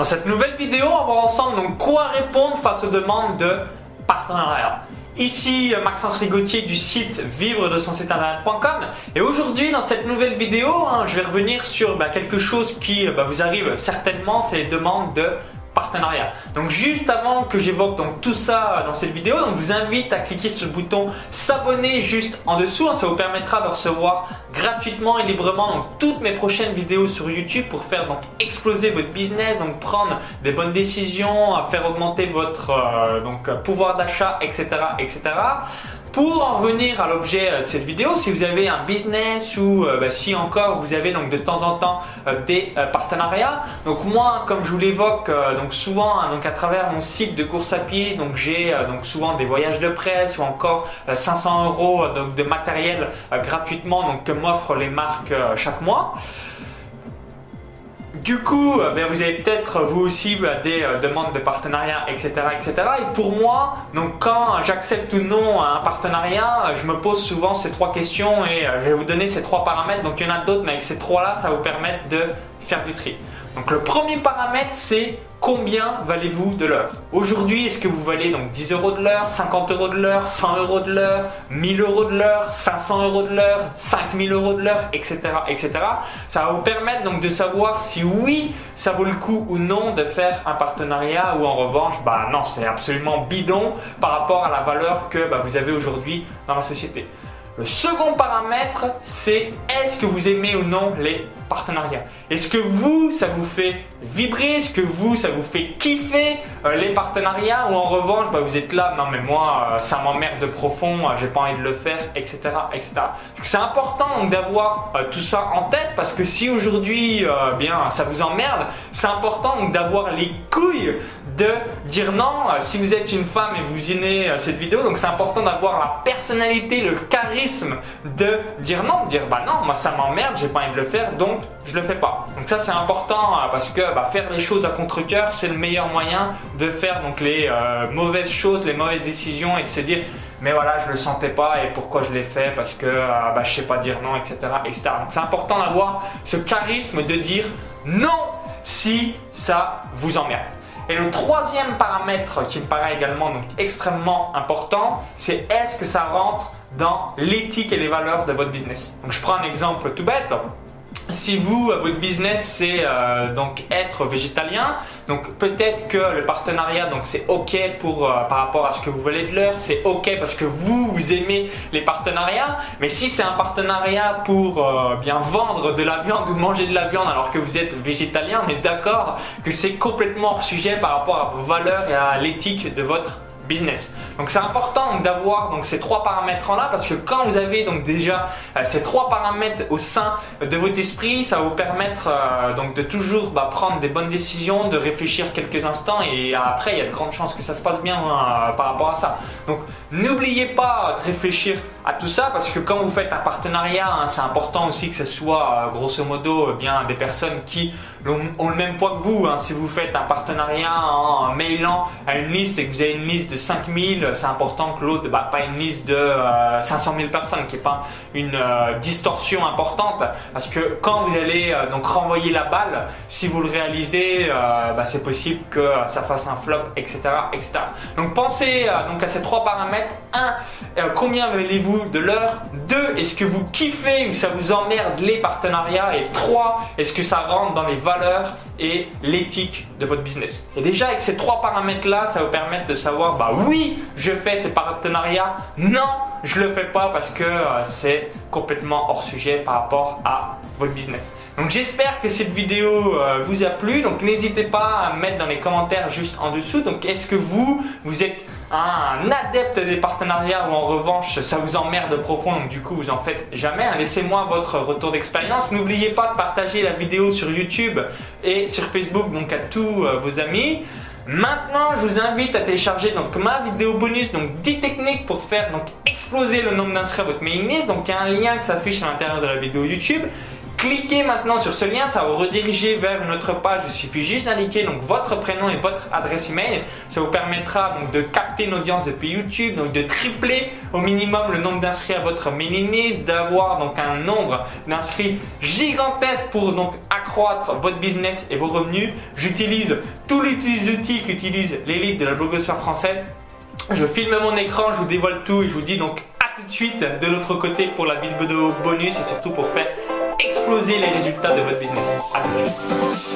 Dans cette nouvelle vidéo, on va voir ensemble donc quoi répondre face aux demandes de partenariat. Ici Maxence Rigotier du site vivre de son site internet.com et aujourd'hui dans cette nouvelle vidéo hein, je vais revenir sur bah, quelque chose qui bah, vous arrive certainement, c'est les demandes de partenariat. Donc juste avant que j'évoque donc tout ça dans cette vidéo, donc je vous invite à cliquer sur le bouton s'abonner juste en dessous. Hein. ça vous permettra de recevoir gratuitement et librement toutes mes prochaines vidéos sur YouTube pour faire donc exploser votre business, donc prendre des bonnes décisions, faire augmenter votre euh, pouvoir d'achat, etc., etc. Pour en revenir à l'objet euh, de cette vidéo, si vous avez un business ou euh, bah, si encore vous avez donc de temps en temps euh, des partenariats, donc moi comme je vous l'évoque donc souvent hein, à travers mon site de course à pied, donc j'ai donc souvent des voyages de presse ou encore 500 euros de matériel gratuitement donc que m'offrent les marques chaque mois. Du coup, euh, ben, vous avez peut-être vous aussi ben, des euh, demandes de partenariat, etc., etc. Et pour moi, donc quand j'accepte ou non un partenariat, je me pose souvent ces trois questions et euh, je vais vous donner ces trois paramètres. Donc il y en a d'autres, mais avec ces trois-là, ça vous permettre de du tri. Donc le premier paramètre, c'est combien valez-vous de l'heure? Aujourd'hui, est-ce que vous valez donc 10 euros de l'heure, 50 euros de l'heure, 100 euros de l'heure, 1000 euros de l'heure, 500 euros de l'heure, 5000 euros de l'heure, etc., etc. Ça va vous permettre donc de savoir si oui, ça vaut le coup ou non de faire un partenariat ou en revanche, bah non, c'est absolument bidon par rapport à la valeur que bah, vous avez aujourd'hui dans la société. Le second paramètre, c'est est-ce que vous aimez ou non les partenariats? Est-ce que vous, ça vous fait vibrer? Est-ce que vous, ça vous fait kiffer euh, les partenariats? Ou en revanche, bah, vous êtes là, non mais moi, euh, ça m'emmerde de profond, euh, j'ai pas envie de le faire, etc. etc. C'est important d'avoir tout ça en tête parce que si aujourd'hui, bien, ça vous emmerde, c'est important d'avoir les couilles de dire non. Si vous êtes une femme et vous aimez cette vidéo, donc c'est important d'avoir la personnalité, le charisme de dire non, de dire bah non, moi ça m'emmerde, j'ai pas envie de le faire, donc je le fais pas. Donc ça c'est important euh, parce que bah, faire les choses à contre-cœur c'est le meilleur moyen de faire donc les euh, mauvaises choses, les mauvaises décisions et de se dire mais voilà je le sentais pas et pourquoi je l'ai fait parce que euh, bah, je sais pas dire non etc etc. Donc c'est important d'avoir ce charisme de dire non si ça vous emmerde. Et le troisième paramètre qui me paraît également extrêmement important, c'est est-ce que ça rentre dans l'éthique et les valeurs de votre business. Donc je prends un exemple tout bête si vous, votre business, c'est euh, donc être végétalien, donc peut-être que le partenariat, donc c'est ok pour euh, par rapport à ce que vous voulez de l'heure, c'est ok parce que vous, vous aimez les partenariats. Mais si c'est un partenariat pour euh, bien vendre de la viande ou manger de la viande alors que vous êtes végétalien, on est d'accord que c'est complètement hors sujet par rapport à vos valeurs et à l'éthique de votre Donc c'est important d'avoir donc ces trois paramètres là parce que quand vous avez donc déjà euh, ces trois paramètres au sein de votre esprit, ça va vous permettre euh, donc de toujours bah, prendre des bonnes décisions, de réfléchir quelques instants et après il y a de grandes chances que ça se passe bien hein, par rapport à ça. Donc n'oubliez pas de réfléchir à tout ça parce que quand vous faites un partenariat, hein, c'est important aussi que ce soit euh, grosso modo bien des personnes qui ont, le même poids que vous. Hein. Si vous faites un partenariat en mailant à une liste et que vous avez une liste de 5000, c'est important que l'autre, bah, pas une liste de 500 euh, 000 personnes, qui n'est pas une euh, distorsion importante. Parce que quand vous allez euh, donc renvoyer la balle, si vous le réalisez, bah, c'est possible que ça fasse un flop, etc. etc. Donc pensez donc à ces trois paramètres. 1. combien valez-vous de l'heure? 2. Est-ce que vous kiffez ou ça vous emmerde les partenariats? Et 3. Est-ce que ça rentre dans les valeurs et l'éthique de votre business. Et déjà avec ces trois paramètres-là, ça vous permettre de savoir, bah oui, je fais ce partenariat, non, je le fais pas parce que euh, c'est complètement hors sujet par rapport à business. Donc j'espère que cette vidéo euh, vous a plu. Donc n'hésitez pas à mettre dans les commentaires juste en dessous. Donc est-ce que vous, vous êtes un adepte des partenariats ou en revanche ça vous emmerde profond donc du coup vous en faites jamais. Hein, laissez-moi votre retour d'expérience. N'oubliez pas de partager la vidéo sur YouTube et sur Facebook donc à tous euh, vos amis. Maintenant, je vous invite à télécharger donc ma vidéo bonus, donc 10 techniques pour faire donc exploser le nombre d'inscrits à votre mailing list. Donc il y a un lien qui s'affiche à l'intérieur de la vidéo YouTube. Cliquez maintenant sur ce lien, ça va vous rediriger vers notre page. Il suffit juste d'indiquer donc votre prénom et votre adresse email. Ça vous permettra donc de capter une audience depuis YouTube, donc de tripler au minimum le nombre d'inscrits à votre mailing list, d'avoir donc un nombre d'inscrits gigantesque pour donc accroître votre business et vos revenus. J'utilise tous les outils qu'utilise l'élite de la blogosphère française. Je filme mon écran, je vous dévoile tout et je vous dis donc à tout de suite de l'autre côté pour la vidéo bonus et surtout pour faire exploser les résultats de votre business. À tout de suite.